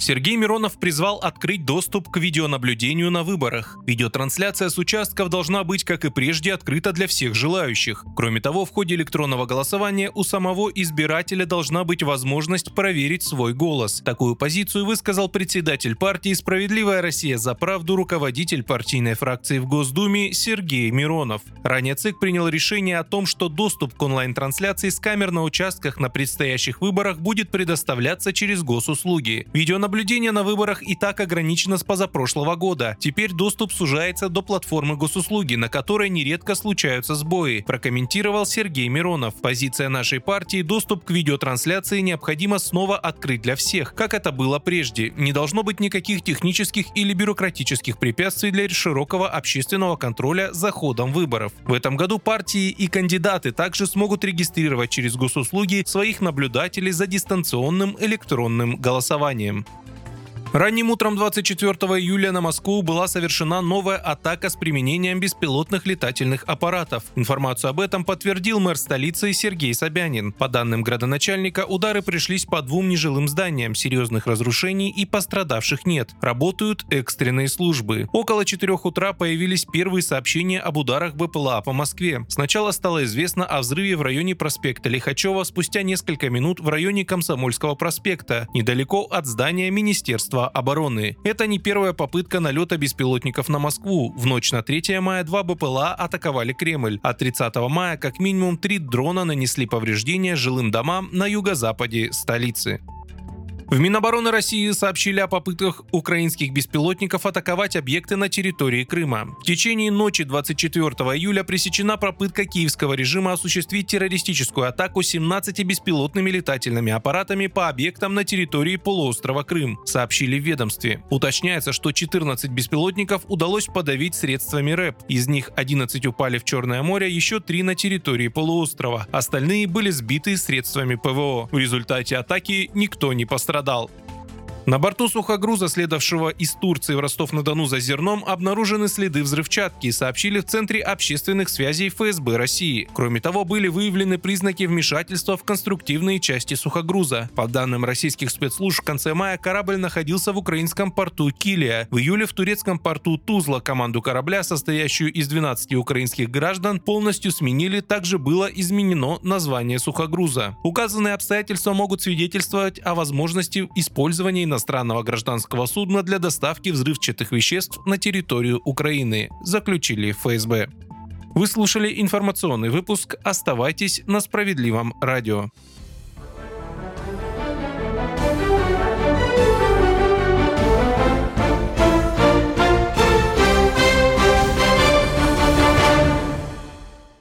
Сергей Миронов призвал открыть доступ к видеонаблюдению на выборах. Видеотрансляция с участков должна быть, как и прежде, открыта для всех желающих. Кроме того, в ходе электронного голосования у самого избирателя должна быть возможность проверить свой голос. Такую позицию высказал председатель партии «Справедливая Россия за правду» руководитель партийной фракции в Госдуме Сергей Миронов. Ранее ЦИК принял решение о том, что доступ к онлайн-трансляции с камер на участках на предстоящих выборах будет предоставляться через госуслуги. Видеонаблюдение Наблюдение на выборах и так ограничено с позапрошлого года. Теперь доступ сужается до платформы госуслуги, на которой нередко случаются сбои, прокомментировал Сергей Миронов. Позиция нашей партии – доступ к видеотрансляции необходимо снова открыть для всех, как это было прежде. Не должно быть никаких технических или бюрократических препятствий для широкого общественного контроля за ходом выборов. В этом году партии и кандидаты также смогут регистрировать через госуслуги своих наблюдателей за дистанционным электронным голосованием. Ранним утром 24 июля на Москву была совершена новая атака с применением беспилотных летательных аппаратов. Информацию об этом подтвердил мэр столицы Сергей Собянин. По данным градоначальника, удары пришлись по двум нежилым зданиям, серьезных разрушений и пострадавших нет. Работают экстренные службы. Около 4 утра появились первые сообщения об ударах БПЛА по Москве. Сначала стало известно о взрыве в районе проспекта Лихачева, спустя несколько минут в районе Комсомольского проспекта, недалеко от здания Министерства Министерства обороны. Это не первая попытка налета беспилотников на Москву. В ночь на 3 мая два БПЛА атаковали Кремль, а 30 мая как минимум три дрона нанесли повреждения жилым домам на юго-западе столицы. В Минобороны России сообщили о попытках украинских беспилотников атаковать объекты на территории Крыма. В течение ночи 24 июля пресечена попытка киевского режима осуществить террористическую атаку 17 беспилотными летательными аппаратами по объектам на территории полуострова Крым, сообщили в ведомстве. Уточняется, что 14 беспилотников удалось подавить средствами РЭП. Из них 11 упали в Черное море, еще 3 на территории полуострова. Остальные были сбиты средствами ПВО. В результате атаки никто не пострадал пострадал. На борту сухогруза, следовавшего из Турции в Ростов-на-Дону за зерном, обнаружены следы взрывчатки, сообщили в Центре общественных связей ФСБ России. Кроме того, были выявлены признаки вмешательства в конструктивные части сухогруза. По данным российских спецслужб, в конце мая корабль находился в украинском порту Килия. В июле в турецком порту Тузла команду корабля, состоящую из 12 украинских граждан, полностью сменили. Также было изменено название сухогруза. Указанные обстоятельства могут свидетельствовать о возможности использования иностранного гражданского судна для доставки взрывчатых веществ на территорию Украины, заключили ФСБ. Вы слушали информационный выпуск. Оставайтесь на справедливом радио.